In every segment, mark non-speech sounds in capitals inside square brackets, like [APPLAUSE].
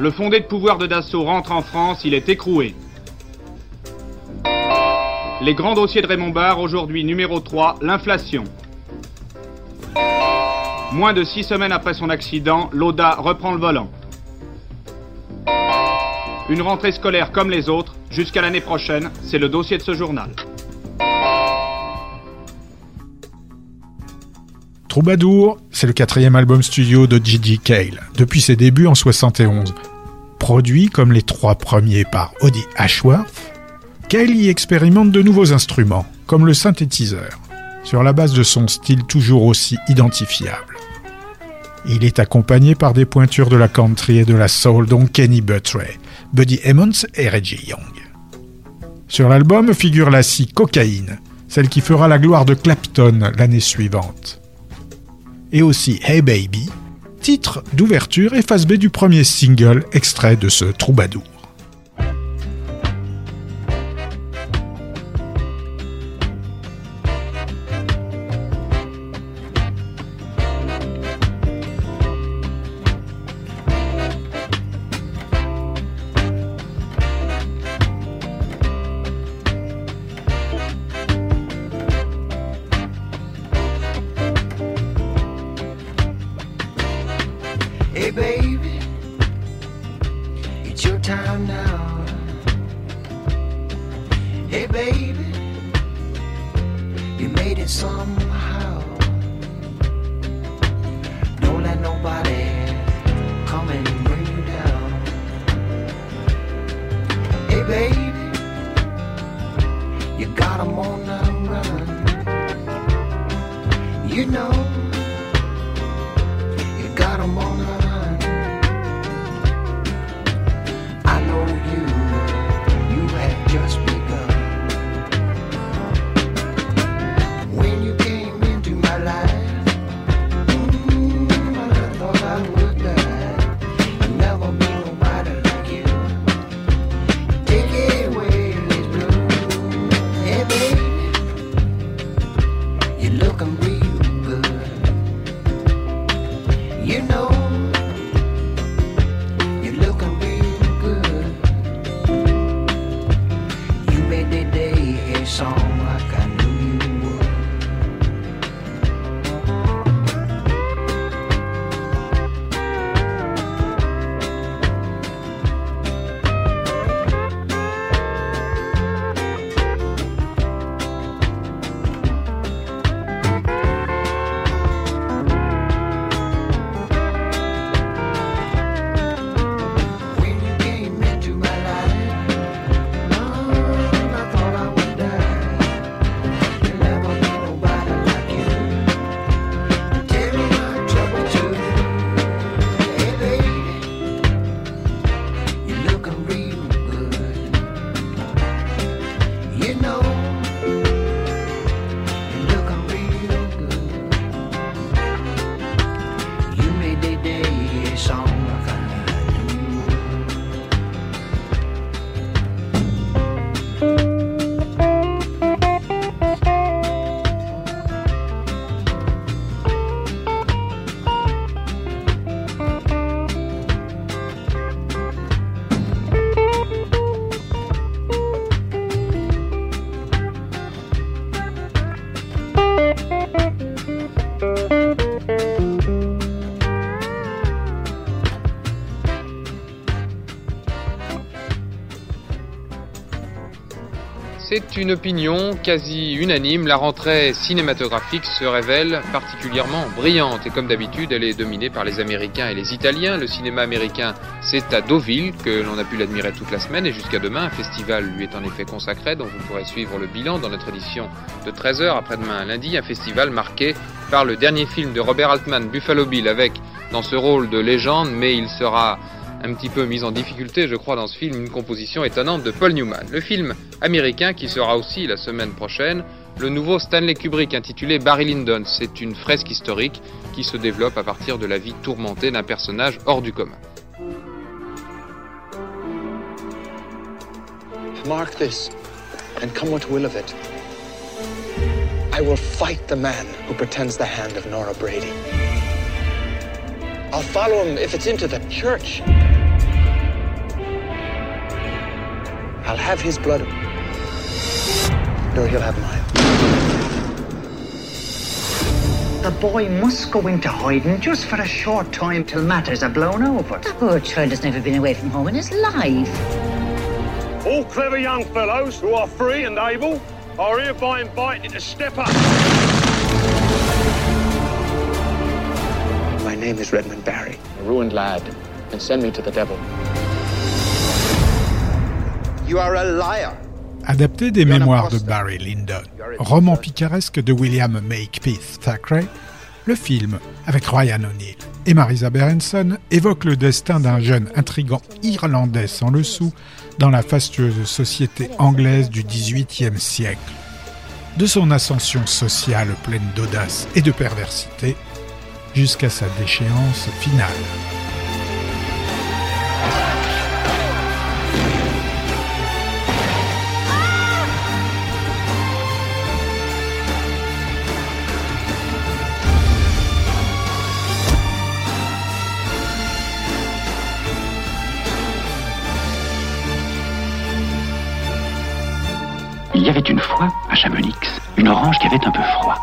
Le fondé de pouvoir de Dassault rentre en France, il est écroué. Les grands dossiers de Raymond Barre, aujourd'hui numéro 3, l'inflation. Moins de six semaines après son accident, l'ODA reprend le volant. Une rentrée scolaire comme les autres, jusqu'à l'année prochaine, c'est le dossier de ce journal. Troubadour, c'est le quatrième album studio de Gigi Cale, depuis ses débuts en 71. Produit comme les trois premiers par Audie Ashworth, Cale y expérimente de nouveaux instruments, comme le synthétiseur, sur la base de son style toujours aussi identifiable. Il est accompagné par des pointures de la country et de la soul dont Kenny Buttray, Buddy Emmons et Reggie Young. Sur l'album figure la scie Cocaïne, celle qui fera la gloire de Clapton l'année suivante et aussi Hey Baby, titre d'ouverture et face B du premier single extrait de ce troubadour. C'est une opinion quasi unanime. La rentrée cinématographique se révèle particulièrement brillante et comme d'habitude, elle est dominée par les Américains et les Italiens. Le cinéma américain, c'est à Deauville que l'on a pu l'admirer toute la semaine et jusqu'à demain. Un festival lui est en effet consacré, dont vous pourrez suivre le bilan dans notre édition de 13h après-demain lundi. Un festival marqué par le dernier film de Robert Altman, Buffalo Bill, avec dans ce rôle de légende, mais il sera un petit peu mis en difficulté, je crois, dans ce film, une composition étonnante de Paul Newman. Le film américain qui sera aussi la semaine prochaine, le nouveau Stanley Kubrick intitulé Barry Lyndon. C'est une fresque historique qui se développe à partir de la vie tourmentée d'un personnage hors du commun. Mark this, and come what will of it. I will fight the man who pretends the hand of Nora Brady. I'll follow him if it's into the church. I'll have his blood, or he'll have mine. The boy must go into hiding just for a short time till matters are blown over. The poor child has never been away from home in his life. All clever young fellows who are free and able are hereby invited to step up. My name is Redmond Barry. A ruined lad, and send me to the devil. You are a liar. Adapté des mémoires de Barry Lyndon, roman picaresque de William Makepeace Thackeray, le film, avec Ryan O'Neill et Marisa Berenson, évoque le destin d'un jeune intrigant irlandais sans le sou dans la fastueuse société anglaise du XVIIIe siècle. De son ascension sociale pleine d'audace et de perversité, jusqu'à sa déchéance finale. Il y avait une fois, à Chamonix, une orange qui avait un peu froid.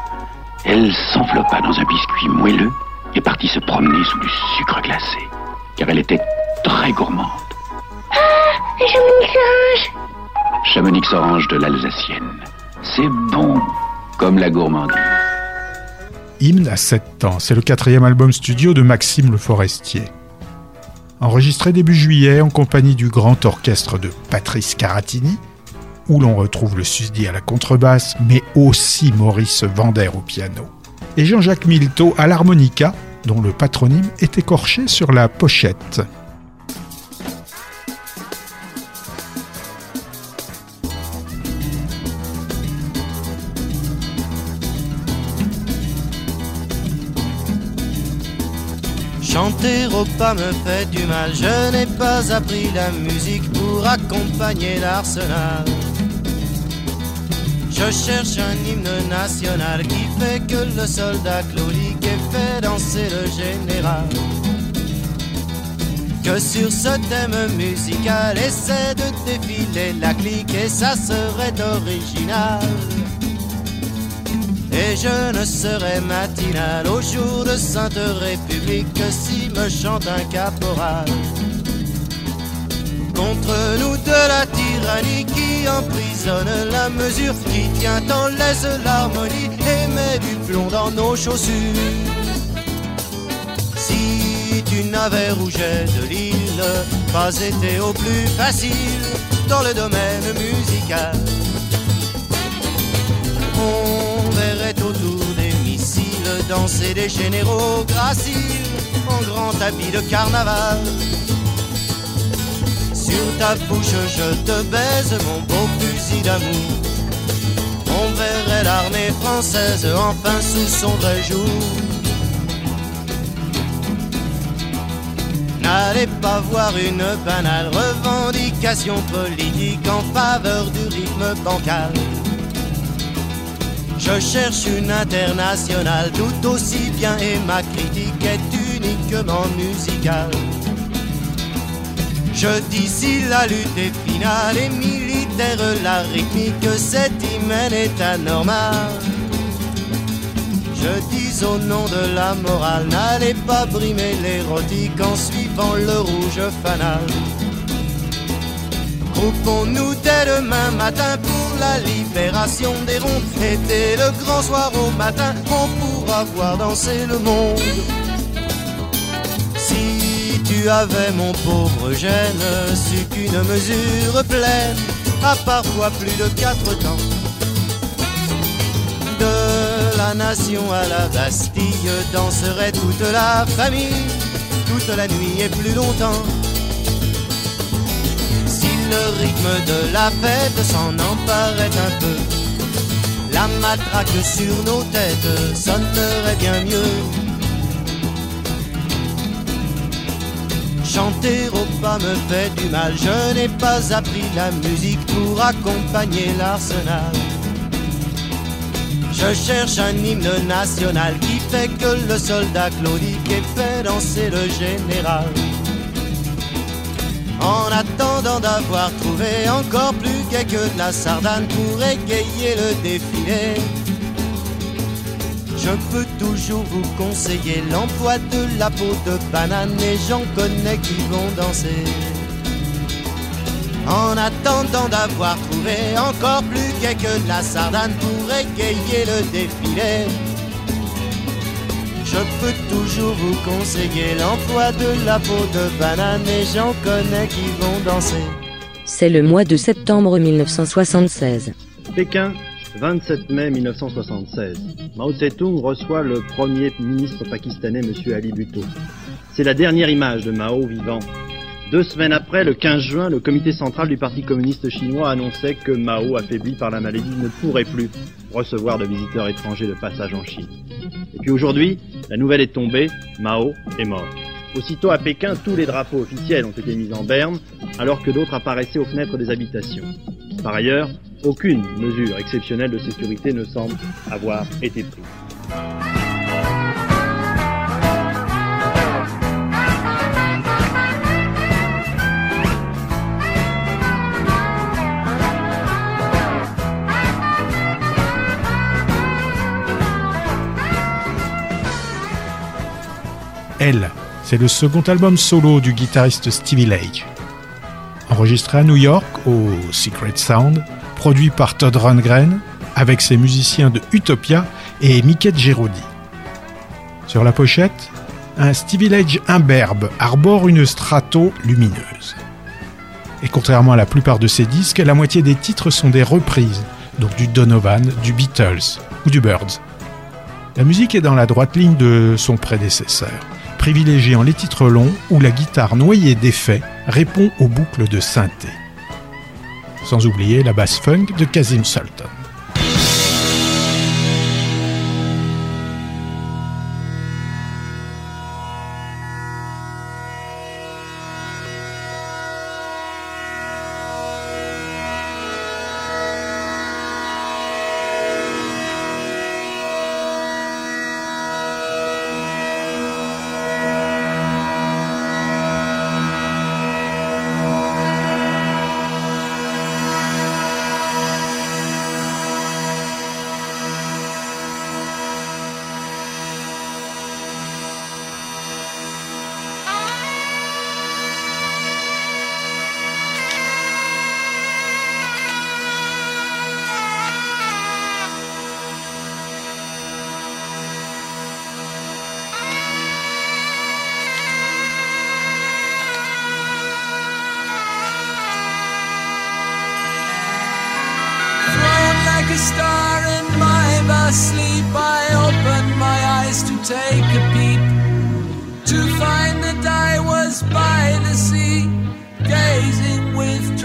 Elle s'enveloppa dans un biscuit moelleux et partit se promener sous du sucre glacé, car elle était très gourmande. Ah, Chamonix orange Chamonix orange de l'Alsacienne. C'est bon, comme la gourmandise. Hymne à 7 ans, c'est le quatrième album studio de Maxime Le Forestier. Enregistré début juillet en compagnie du grand orchestre de Patrice Caratini, où l'on retrouve le susdit à la contrebasse, mais aussi Maurice Vander au piano. Et Jean-Jacques Milteau à l'harmonica, dont le patronyme est écorché sur la pochette. Chanter au pas me fait du mal, je n'ai pas appris la musique pour accompagner l'arsenal. Je cherche un hymne national qui fait que le soldat chlorique ait fait danser le général. Que sur ce thème musical essaie de défiler la clique et ça serait original. Et je ne serai matinal au jour de Sainte République que si me chante un caporal. Contre nous de la qui emprisonne la mesure, qui tient en laisse l'harmonie et met du plomb dans nos chaussures. Si tu n'avais rouget de l'île pas été au plus facile dans le domaine musical, on verrait autour des missiles danser des généraux graciles en grand habit de carnaval. Sur ta bouche je te baise mon beau fusil d'amour. On verrait l'armée française enfin sous son vrai jour. N'allez pas voir une banale revendication politique en faveur du rythme bancal. Je cherche une internationale tout aussi bien et ma critique est uniquement musicale. Je dis si la lutte est finale et militaire, la rythmique, cet hymen est anormal. Je dis au nom de la morale, n'allez pas brimer l'érotique en suivant le rouge fanal. Groupons-nous dès demain matin pour la libération des ronds. Et dès le grand soir au matin, on pourra voir danser le monde. Tu avais, mon pauvre gène, su qu'une mesure pleine a parfois plus de quatre temps. De la nation à la Bastille danserait toute la famille toute la nuit et plus longtemps. Si le rythme de la fête s'en emparait un peu, la matraque sur nos têtes sonnerait bien mieux. Chanter au pas me fait du mal, je n'ai pas appris la musique pour accompagner l'arsenal. Je cherche un hymne national qui fait que le soldat claudique et fait danser le général. En attendant d'avoir trouvé encore plus gai que de la sardane pour égayer le défilé, je peux toujours vous conseiller l'emploi de la peau de banane et j'en connais qui vont danser. En attendant d'avoir trouvé encore plus gai que de la sardane pour égayer le défilé, je peux toujours vous conseiller l'emploi de la peau de banane et j'en connais qui vont danser. C'est le mois de septembre 1976. Pékin, 27 mai 1976. Mao Tse-tung reçoit le premier ministre pakistanais, M. Ali Bhutto. C'est la dernière image de Mao vivant. Deux semaines après, le 15 juin, le comité central du Parti communiste chinois annonçait que Mao, affaibli par la maladie, ne pourrait plus recevoir de visiteurs étrangers de passage en Chine. Et puis aujourd'hui, la nouvelle est tombée, Mao est mort. Aussitôt à Pékin, tous les drapeaux officiels ont été mis en berne, alors que d'autres apparaissaient aux fenêtres des habitations. Par ailleurs, aucune mesure exceptionnelle de sécurité ne semble avoir été prise. Elle, c'est le second album solo du guitariste Stevie Lake. Enregistré à New York au Secret Sound, produit par Todd Rundgren avec ses musiciens de Utopia et Mickey Gerodi. Sur la pochette, un Stevie Lake imberbe arbore une strato lumineuse. Et contrairement à la plupart de ses disques, la moitié des titres sont des reprises, donc du Donovan, du Beatles ou du Birds. La musique est dans la droite ligne de son prédécesseur, privilégiant les titres longs où la guitare noyée d'effets répond aux boucles de synthé. Sans oublier la basse funk de Kazim Sultan.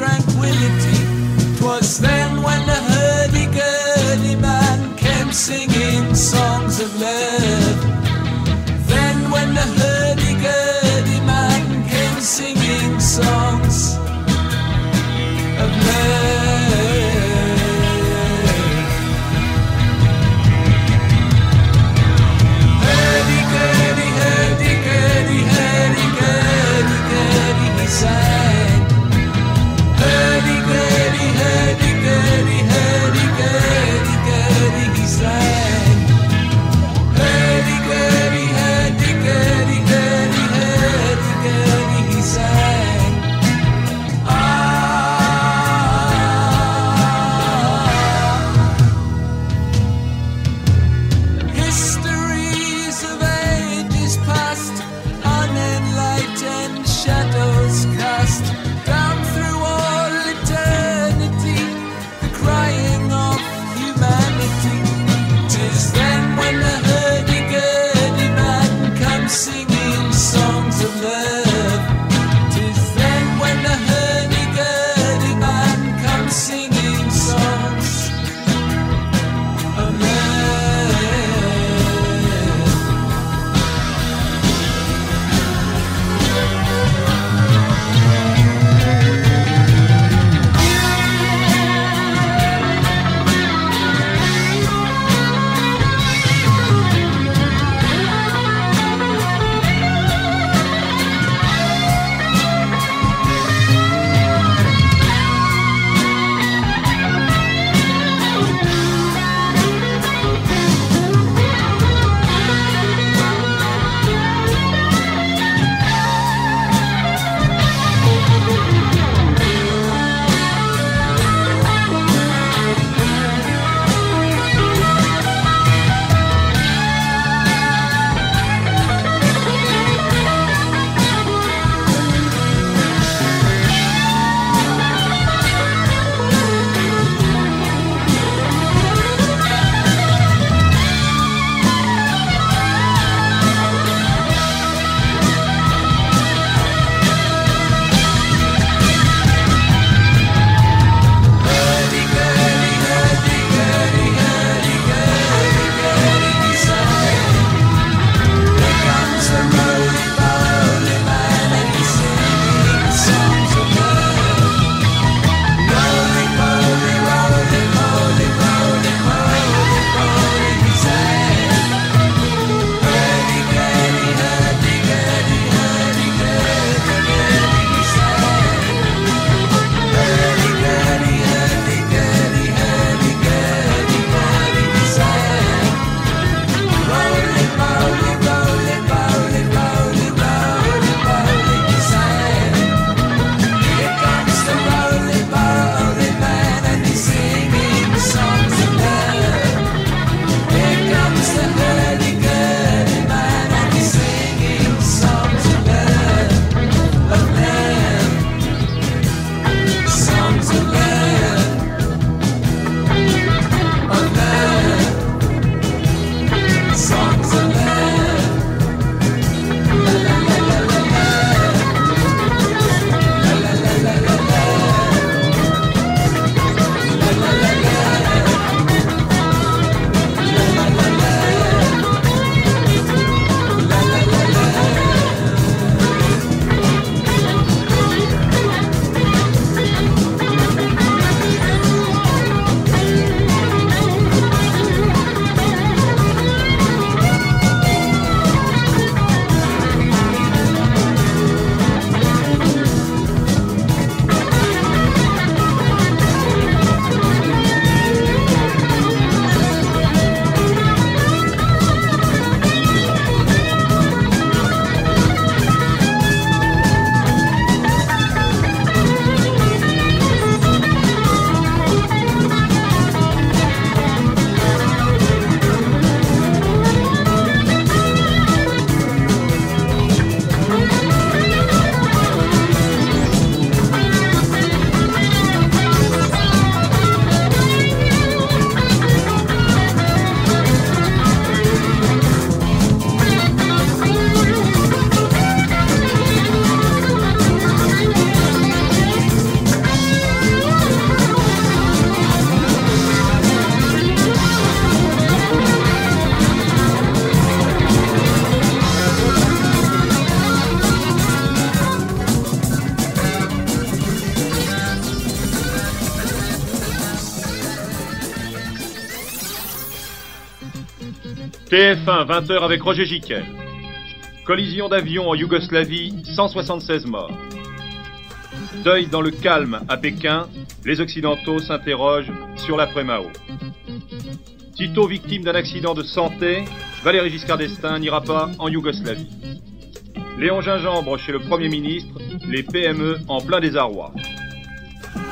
Tranquility. TF1, 20h avec Roger Giquel. Collision d'avion en Yougoslavie, 176 morts. Deuil dans le calme à Pékin, les Occidentaux s'interrogent sur l'après-Mao. Tito victime d'un accident de santé, Valéry Giscard d'Estaing n'ira pas en Yougoslavie. Léon Gingembre chez le Premier ministre, les PME en plein désarroi.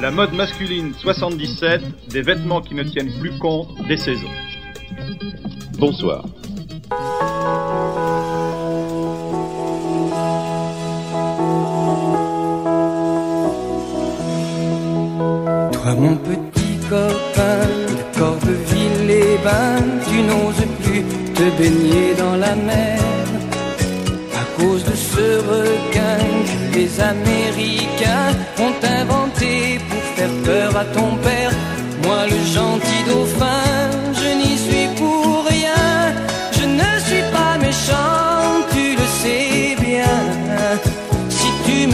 La mode masculine 77, des vêtements qui ne tiennent plus compte des saisons. Bonsoir. Toi mon petit copain de Corbeuville-les-Bains, tu n'oses plus te baigner dans la mer à cause de ce requin que les Américains ont inventé pour faire peur à ton père. Moi le gentil dauphin,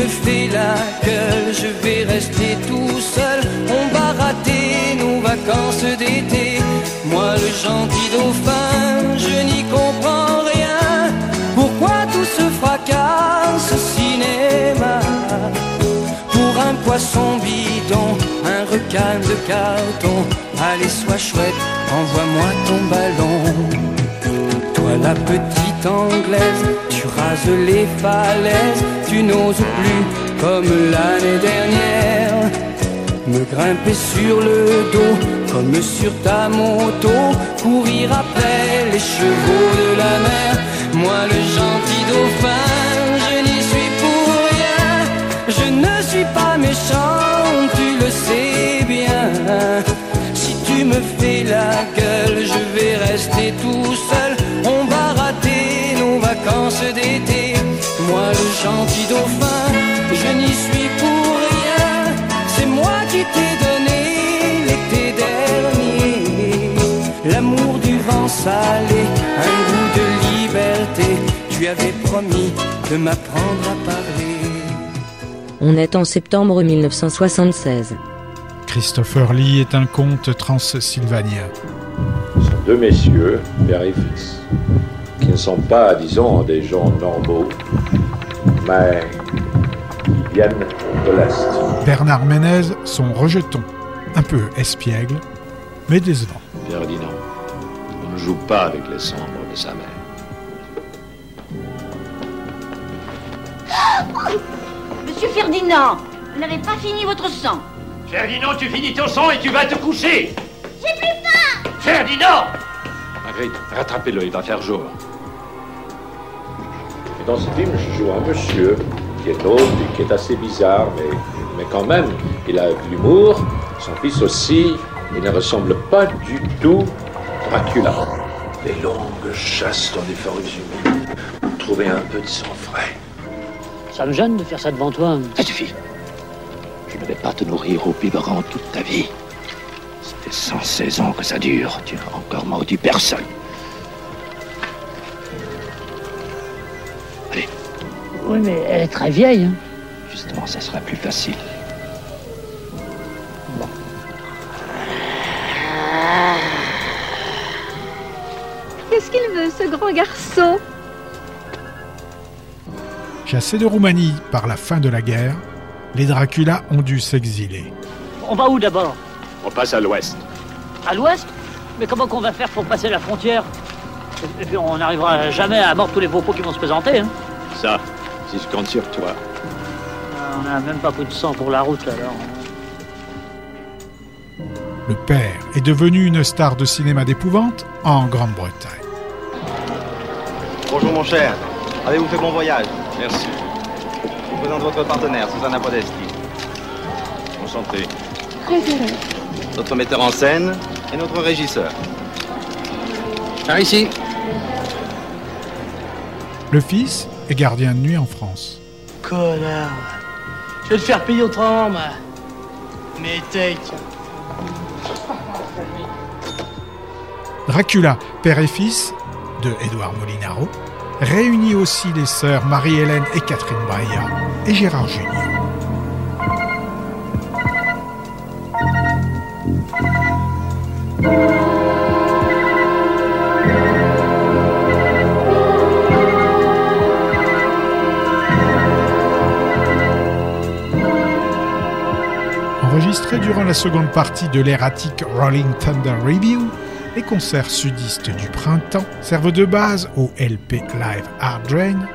me fais la gueule, je vais rester tout seul. On va rater nos vacances d'été. Moi, le gentil dauphin, je n'y comprends rien. Pourquoi tout ce fracas, ce cinéma? Pour un poisson bidon, un requin de carton. Allez, sois chouette, envoie-moi ton ballon. Toi la petite anglaise, tu rases les falaises, tu n'oses plus comme l'année dernière. Me grimper sur le dos comme sur ta moto, courir après les chevaux de la mer. Moi le gentil dauphin, je n'y suis pour rien, je ne suis pas méchant, tu le sais bien. Si tu me fais la gueule, je vais rester tout seul. Vacances d'été. Moi, le gentil dauphin, je n'y suis pour rien. C'est moi qui t'ai donné l'été dernier. L'amour du vent salé, un goût de liberté. Tu avais promis de m'apprendre à parler. On est en septembre 1976. Christopher Lee est un comte transylvanien. deux messieurs, père et fils, ne sont pas, disons, des gens normaux, mais qui viennent de l'Est. Bernard Ménez, son rejeton, un peu espiègle, mais décevant. Ferdinand, on ne joue pas avec les cendres de sa mère. Monsieur Ferdinand, vous n'avez pas fini votre sang. Ferdinand, tu finis ton sang et tu vas te coucher J'ai plus faim Ferdinand Marguerite, rattrapez-le, il va faire jour. Dans ce film, je joue un monsieur qui est drôle et qui est assez bizarre, mais, mais quand même, il a de l'humour. Son fils aussi, il ne ressemble pas du tout à Dracula. Les longues chasses dans des forêts humides, pour trouver un peu de sang frais. Ça me gêne de faire ça devant toi. Ça suffit. Je ne vais pas te nourrir au biberon toute ta vie. Ça fait 116 ans que ça dure. Tu n'as encore maudit personne. Oui, mais elle est très vieille. hein. justement, ça sera plus facile. Qu'est-ce qu'il veut, ce grand garçon? Chassés de Roumanie par la fin de la guerre, les Dracula ont dû s'exiler. On va où d'abord? On passe à l'ouest. À l'ouest? Mais comment qu'on va faire pour passer la frontière? Et- Et puis on n'arrivera jamais à mordre tous les propos qui vont se présenter. Hein. Ça, si je compte sur toi. On n'a même pas pris de sang pour la route alors. Le père est devenu une star de cinéma d'épouvante en Grande-Bretagne. Bonjour mon cher, avez-vous fait bon voyage? Merci. Je vous présente votre partenaire, Susanna Podesti. Enchanté. Très heureux. Notre metteur en scène et notre régisseur. Par ici. Le fils est gardien de nuit en France. Connard. Je vais te faire payer autrement, moi. Mais take. Dracula, père et fils de Édouard Molinaro, réunit aussi les sœurs Marie-Hélène et Catherine Breillat et Gérard Junior. La seconde partie de l'erratique Rolling Thunder Review, les concerts sudistes du printemps servent de base au LP Live Hard Drain,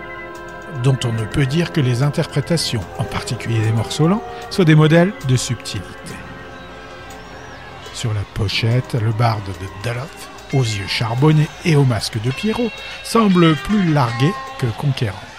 dont on ne peut dire que les interprétations, en particulier des morceaux lents, soient des modèles de subtilité. Sur la pochette, le barde de Duluth, aux yeux charbonnés et au masque de Pierrot, semble plus largué que conquérant.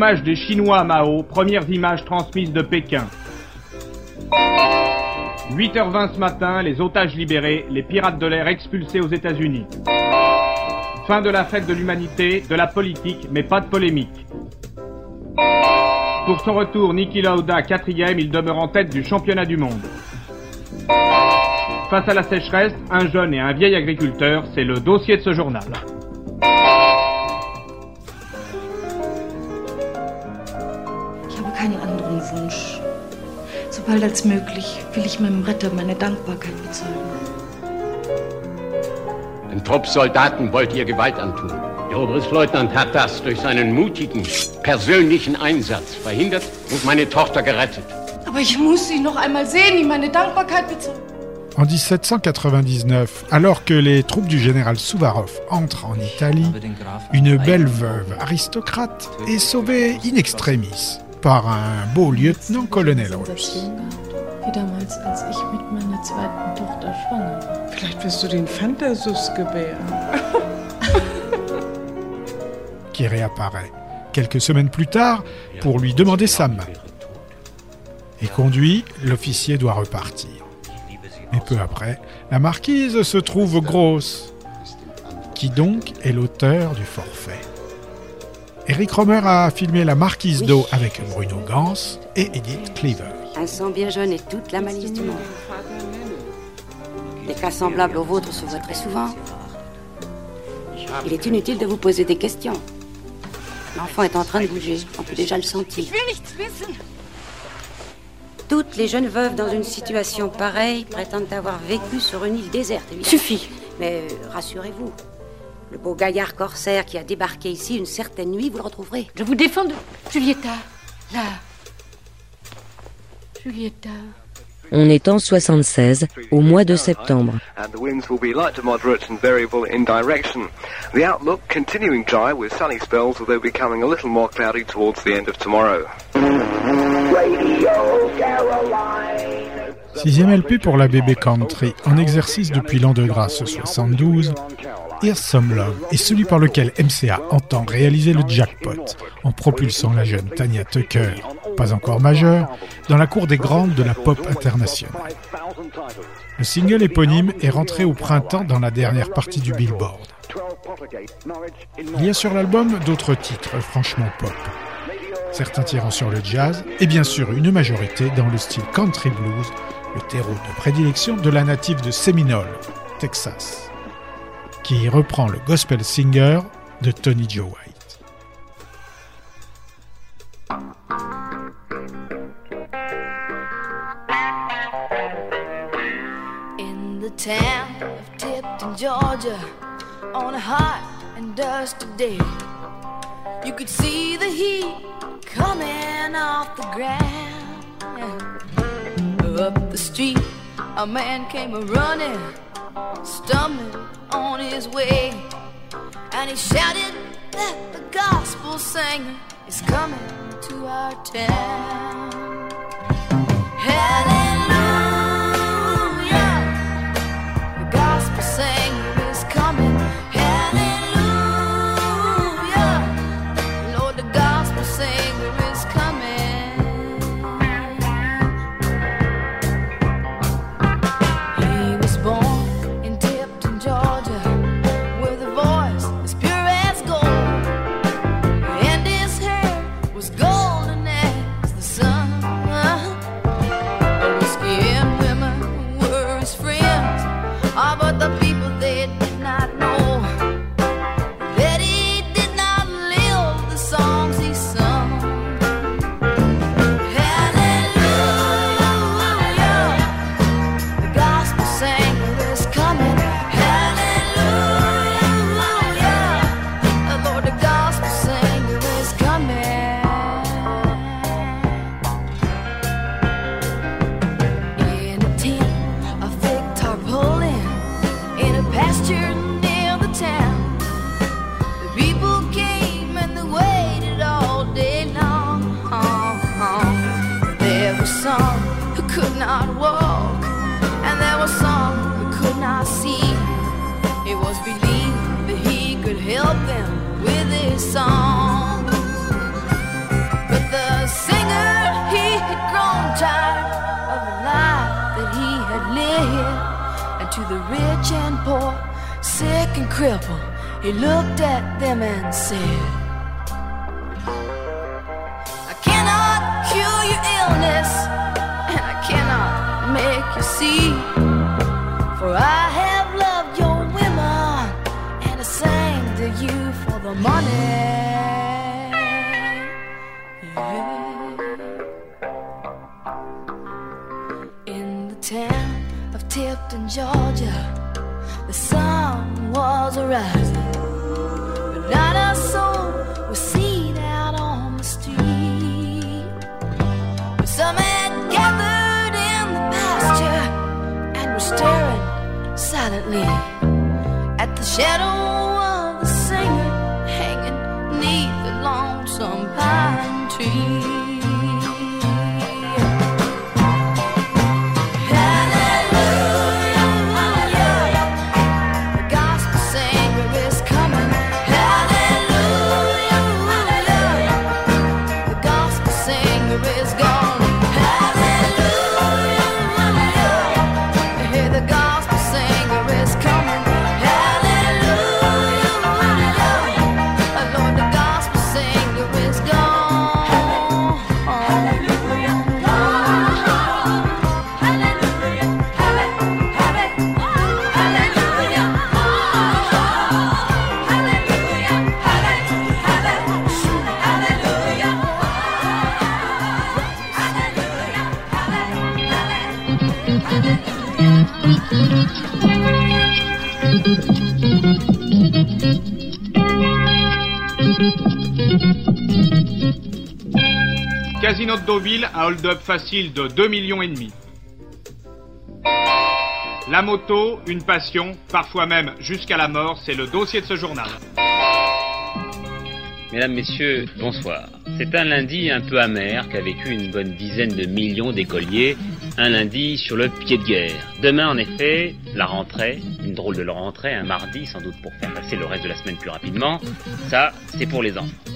L'hommage des Chinois à Mao, premières images transmises de Pékin. 8h20 ce matin, les otages libérés, les pirates de l'air expulsés aux États-Unis. Fin de la fête de l'humanité, de la politique, mais pas de polémique. Pour son retour, Niki Lauda, quatrième, il demeure en tête du championnat du monde. Face à la sécheresse, un jeune et un vieil agriculteur, c'est le dossier de ce journal. Sobald als möglich will ich meinem Retter meine Dankbarkeit bezeugen. Dem Trupp Soldaten wollt ihr Gewalt antun. Der Oberstleutnant hat das durch seinen mutigen, persönlichen Einsatz verhindert und meine Tochter gerettet. Aber ich muss sie noch einmal sehen, ihm meine Dankbarkeit bezeugen. En 1799, alors que les troupes du général Souvarov entrent en Italie, une belle veuve aristocrate est sauvée in extremis par un beau lieutenant-colonel russe. Wie damals, als ich mit meiner zweiten Tochter schwanger war. Vielleicht wirst du den Fantasus gebären. [LAUGHS] qui réapparaît quelques semaines plus tard pour lui demander sa main. Et conduit, l'officier doit repartir. Mais peu après, la marquise se trouve grosse. Qui donc est l'auteur du forfait Eric Romer a filmé La Marquise d'eau avec Bruno Gans et Edith Cleaver. Un sang bien jeune et toute la malice du monde. Des cas semblables aux vôtres se voient très souvent. Il est inutile de vous poser des questions. L'enfant est en train de bouger, on peut déjà le sentir. Toutes les jeunes veuves dans une situation pareille prétendent avoir vécu sur une île déserte. évidemment. Suffit. Mais euh, rassurez-vous, le beau gaillard corsaire qui a débarqué ici une certaine nuit, vous le retrouverez. Je vous défends de... Julieta, là. Julieta. On est en 76, au mois de septembre. and the winds will be light to moderate and variable in direction. The outlook continuing dry with sunny spells, although becoming a little more cloudy towards the end of tomorrow. Sixième LP pour la bébé country, en exercice depuis l'an de grâce 72, Here's Some Love est celui par lequel MCA entend réaliser le jackpot en propulsant la jeune Tanya Tucker, pas encore majeure, dans la cour des grandes de la pop internationale. Le single éponyme est rentré au printemps dans la dernière partie du Billboard. Il y a sur l'album d'autres titres franchement pop, certains tirant sur le jazz et bien sûr une majorité dans le style country blues, le terreau de prédilection de la native de Seminole, Texas, qui reprend le gospel singer de Tony Joe White. In the town of Tipton, Georgia, on a hot and dusty day, you could see the heat coming off the ground. Up the street, a man came a running, stumbling on his way, and he shouted that the gospel singer is coming to our town. Hallelujah. dream Deauville, un hold-up facile de 2 millions et demi. La moto, une passion, parfois même jusqu'à la mort, c'est le dossier de ce journal. Mesdames, Messieurs, bonsoir. C'est un lundi un peu amer qu'a vécu une bonne dizaine de millions d'écoliers, un lundi sur le pied de guerre. Demain, en effet, la rentrée, une drôle de rentrée, un mardi, sans doute pour faire passer le reste de la semaine plus rapidement. Ça, c'est pour les enfants.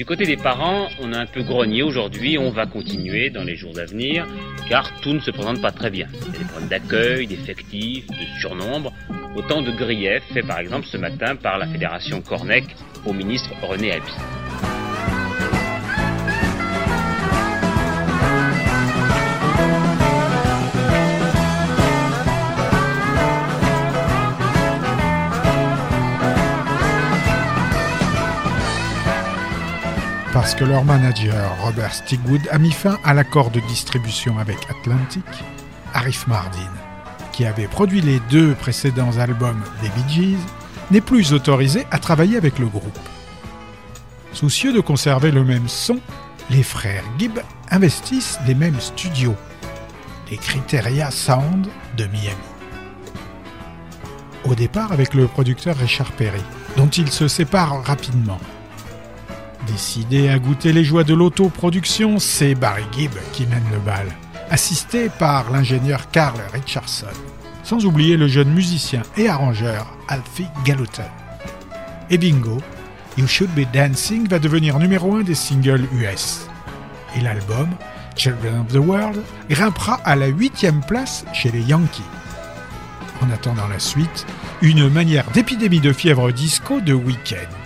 Du côté des parents, on a un peu grogné aujourd'hui, on va continuer dans les jours à venir, car tout ne se présente pas très bien. Il y a des problèmes d'accueil, d'effectifs, de surnombre, autant de griefs faits par exemple ce matin par la Fédération Cornec au ministre René Haby. Parce que leur manager, Robert Stigwood, a mis fin à l'accord de distribution avec Atlantic, Arif Mardin, qui avait produit les deux précédents albums des Bee Gees, n'est plus autorisé à travailler avec le groupe. Soucieux de conserver le même son, les frères Gibb investissent les mêmes studios, les Criteria Sound de Miami. Au départ avec le producteur Richard Perry, dont ils se séparent rapidement. Décidé à goûter les joies de l'autoproduction, c'est Barry Gibb qui mène le bal, assisté par l'ingénieur Carl Richardson, sans oublier le jeune musicien et arrangeur Alfie Gallatin. Et bingo, You Should Be Dancing va devenir numéro un des singles US. Et l'album, Children of the World, grimpera à la huitième place chez les Yankees. En attendant la suite, une manière d'épidémie de fièvre disco de week-end.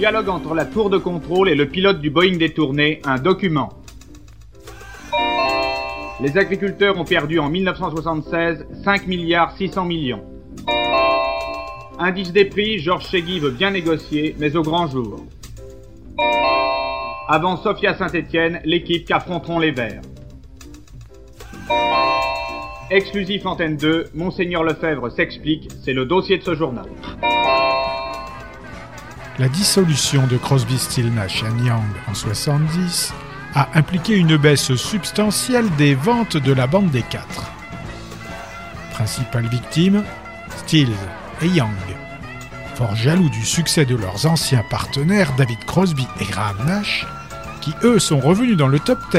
Dialogue entre la tour de contrôle et le pilote du Boeing détourné, un document. Les agriculteurs ont perdu en 1976 5 milliards 600 millions. Indice des prix, Georges Chegui veut bien négocier, mais au grand jour. Avant Sofia Saint-Étienne, l'équipe qu'affronteront les Verts. Exclusif Antenne 2, Monseigneur Lefebvre s'explique, c'est le dossier de ce journal. La dissolution de Crosby, Still, Nash Young en 70 a impliqué une baisse substantielle des ventes de la bande des quatre. Principales victimes, Stills et Young. Fort jaloux du succès de leurs anciens partenaires David Crosby et Graham Nash, qui eux sont revenus dans le top 10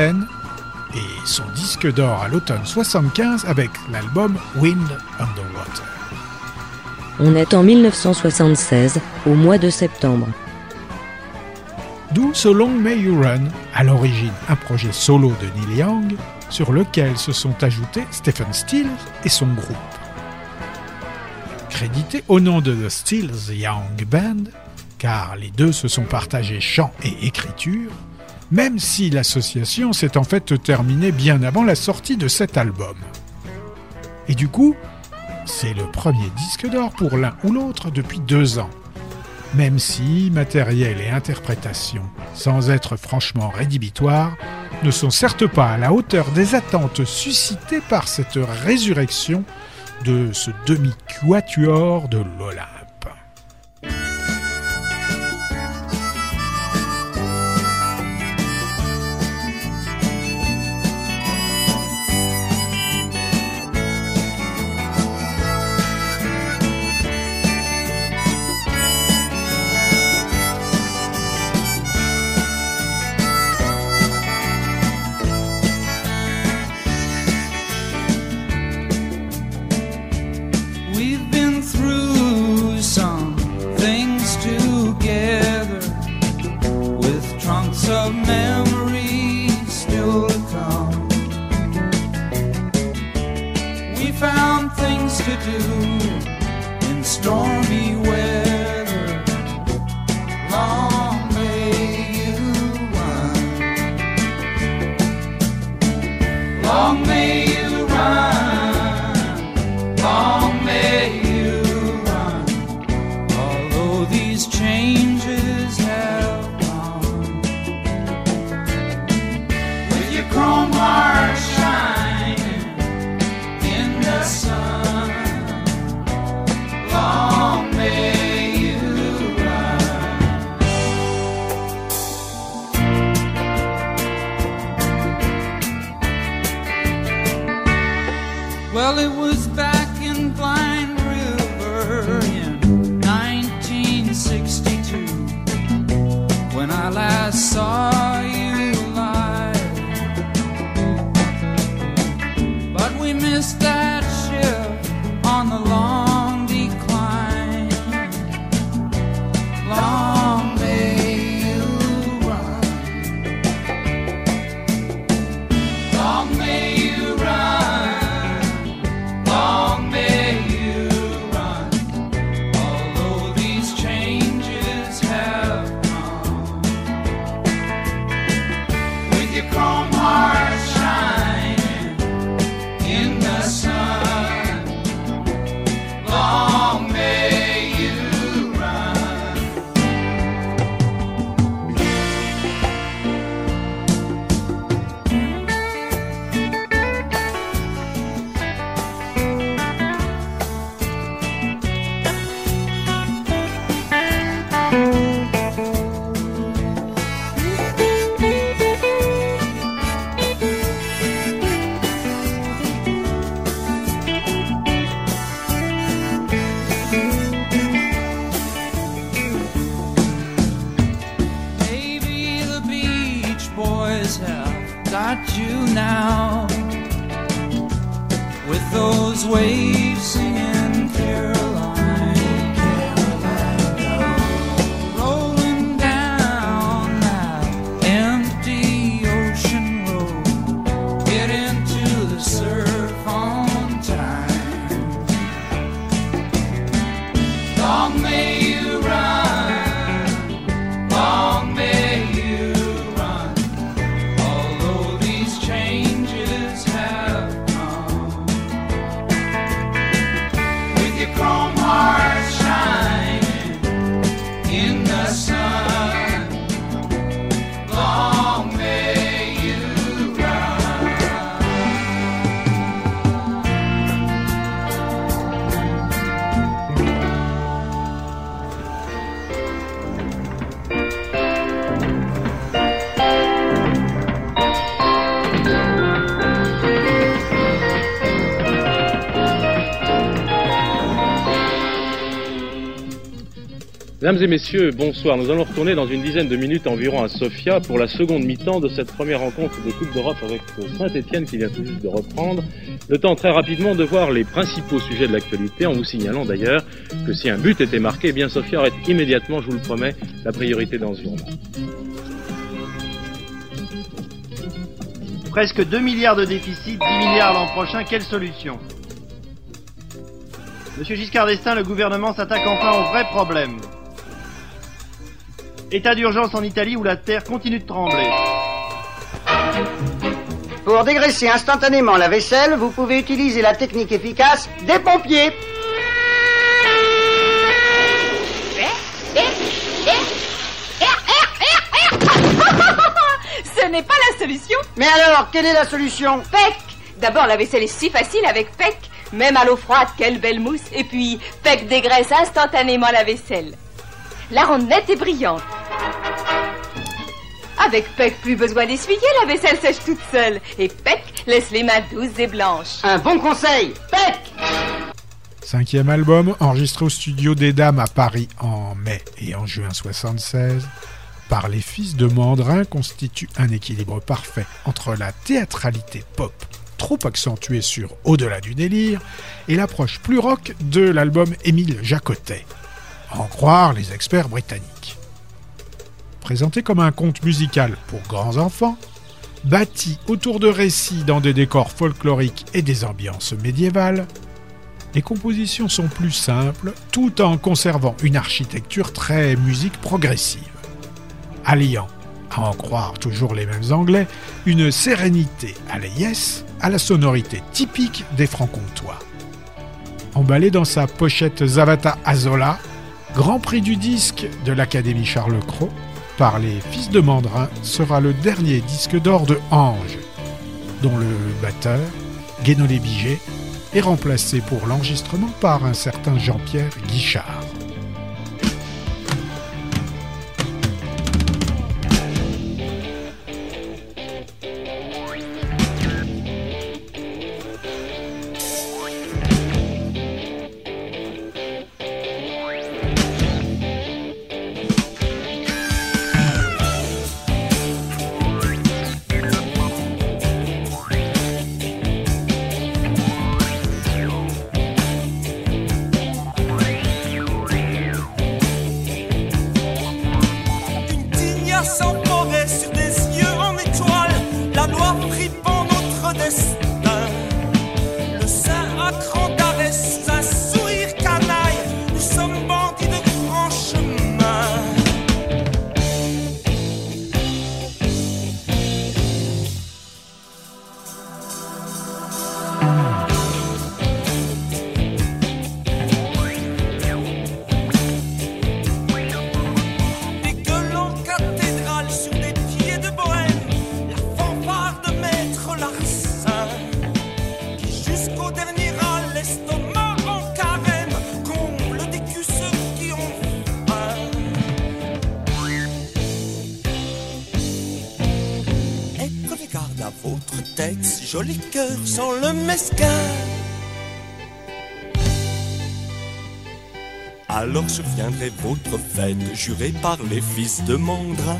et son disque d'or à l'automne 75 avec l'album Wind Underwater. On est en 1976, au mois de septembre. D'où So Long May You Run, à l'origine un projet solo de Neil Young, sur lequel se sont ajoutés Stephen Stills et son groupe. Crédité au nom de The Stills Young Band, car les deux se sont partagés chant et écriture, même si l'association s'est en fait terminée bien avant la sortie de cet album. Et du coup, c'est le premier disque d'or pour l'un ou l'autre depuis deux ans. Même si matériel et interprétation, sans être franchement rédhibitoires, ne sont certes pas à la hauteur des attentes suscitées par cette résurrection de ce demi-quatuor de l'Olympe. Well, it was back in Blind River in 1962 when I last saw you Mesdames et messieurs, bonsoir. Nous allons retourner dans une dizaine de minutes environ à Sofia pour la seconde mi-temps de cette première rencontre de Coupe d'Europe avec Saint-Etienne qui vient tout juste de reprendre. Le temps très rapidement de voir les principaux sujets de l'actualité en vous signalant d'ailleurs que si un but était marqué, eh bien Sofia aurait immédiatement, je vous le promets, la priorité d'environnement. Presque 2 milliards de déficit, 10 milliards l'an prochain, quelle solution? Monsieur Giscard d'Estaing, le gouvernement s'attaque enfin au vrai problème. État d'urgence en Italie où la terre continue de trembler. Pour dégraisser instantanément la vaisselle, vous pouvez utiliser la technique efficace des pompiers. [LAUGHS] Ce n'est pas la solution. Mais alors, quelle est la solution? PEC D'abord, la vaisselle est si facile avec PEC. Même à l'eau froide, quelle belle mousse. Et puis, PEC dégraisse instantanément la vaisselle. La rend nette et brillante. Avec PEC, plus besoin d'essuyer, la vaisselle sèche toute seule. Et PEC laisse les mains douces et blanches. Un bon conseil PEC Cinquième album, enregistré au studio des Dames à Paris en mai et en juin 76, par les fils de Mandrin constitue un équilibre parfait entre la théâtralité pop, trop accentuée sur Au-delà du délire, et l'approche plus rock de l'album Émile Jacotet, en croire les experts britanniques. Présenté comme un conte musical pour grands enfants, bâti autour de récits dans des décors folkloriques et des ambiances médiévales, les compositions sont plus simples tout en conservant une architecture très musique progressive, alliant, à en croire toujours les mêmes Anglais, une sérénité à la yes à la sonorité typique des francs-comtois. Emballé dans sa pochette Zavata Azola, Grand prix du disque de l'Académie Charles Cros, par les Fils de Mandrin sera le dernier disque d'or de Ange, dont le batteur, Guénolé Biget, est remplacé pour l'enregistrement par un certain Jean-Pierre Guichard. Joli sans le mesquin. Alors surviendrait votre fête, jurée par les fils de Mandrin.